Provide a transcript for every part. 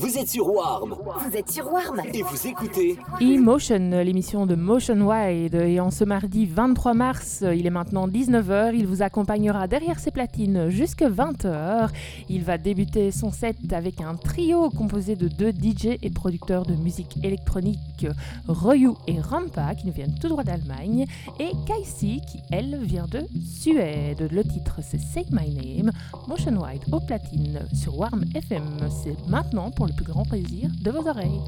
Vous êtes sur Warm. Vous êtes sur Warm. Et vous écoutez E-Motion, l'émission de Motion Wide. Et en ce mardi 23 mars, il est maintenant 19h. Il vous accompagnera derrière ses platines jusqu'à 20h. Il va débuter son set avec un trio composé de deux DJ et producteurs de musique électronique, Royu et Rampa, qui nous viennent tout droit d'Allemagne, et Kaisi, qui elle vient de Suède. Le titre c'est Say My Name. Motion Wide aux platines sur Warm FM. C'est maintenant pour le le plus grand plaisir de vos oreilles.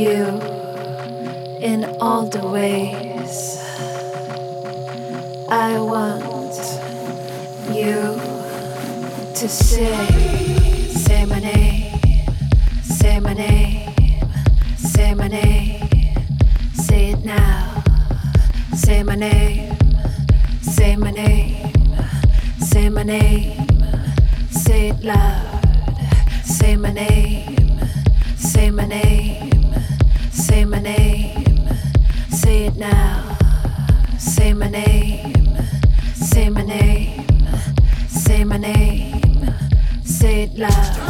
you in all the ways. I want you to say, say my name, say my name, say my name, say it now. Say my name, say my name, say my name, say it loud. Say my name, say my name. Say my name, say it now. Say my name, say my name, say my name, say it loud.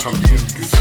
some you.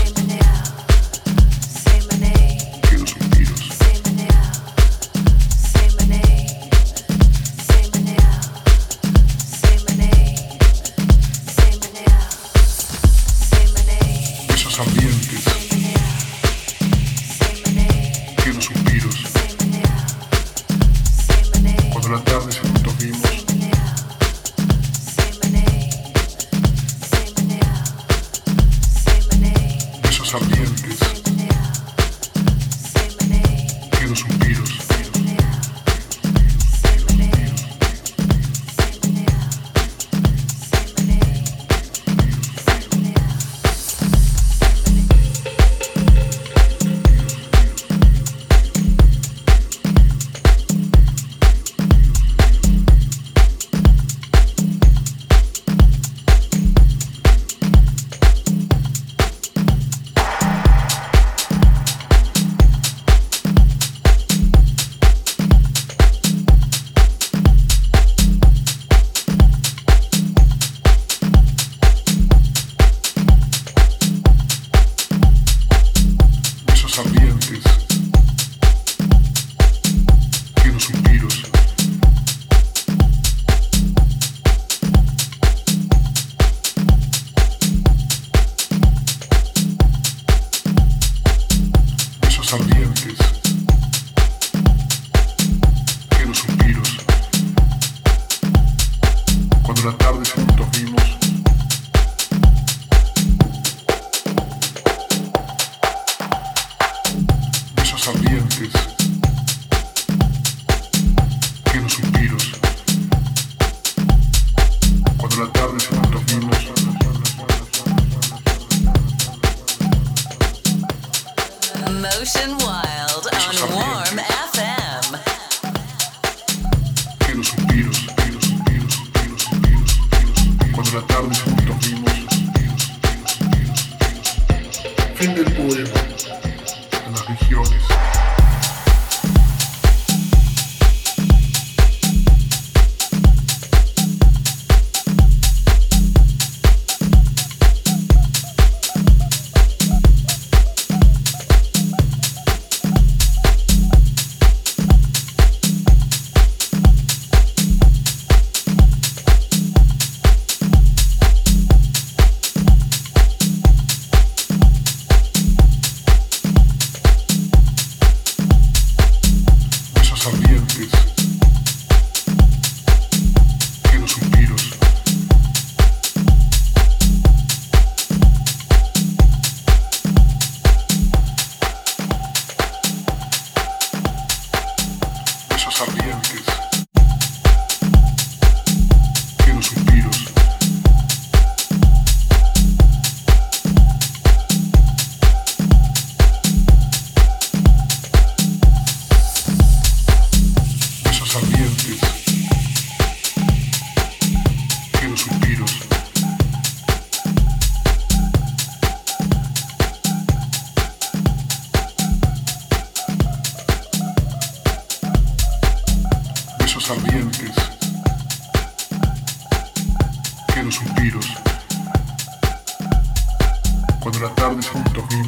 Juntos Santos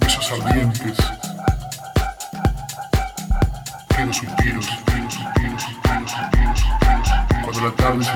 Besos ardientes. Quiero suspiros, Cuando la tarde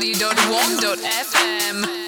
www.warm.fm.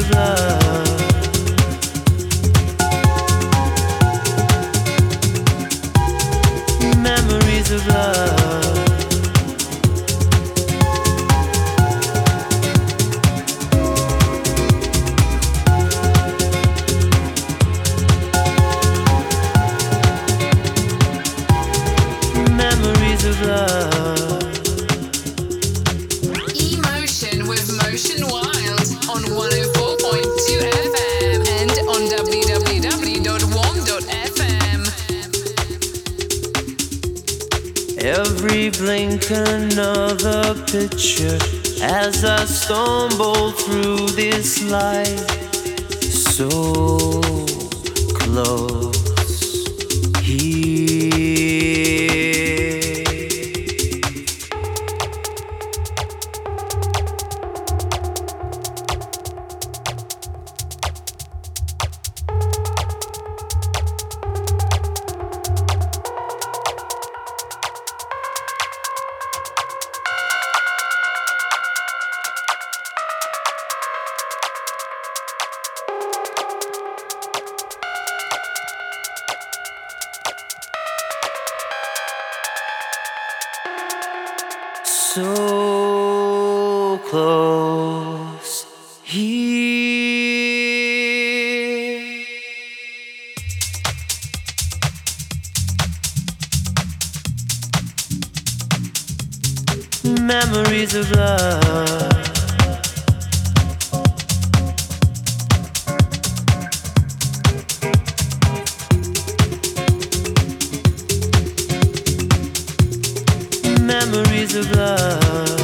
of love memories of love.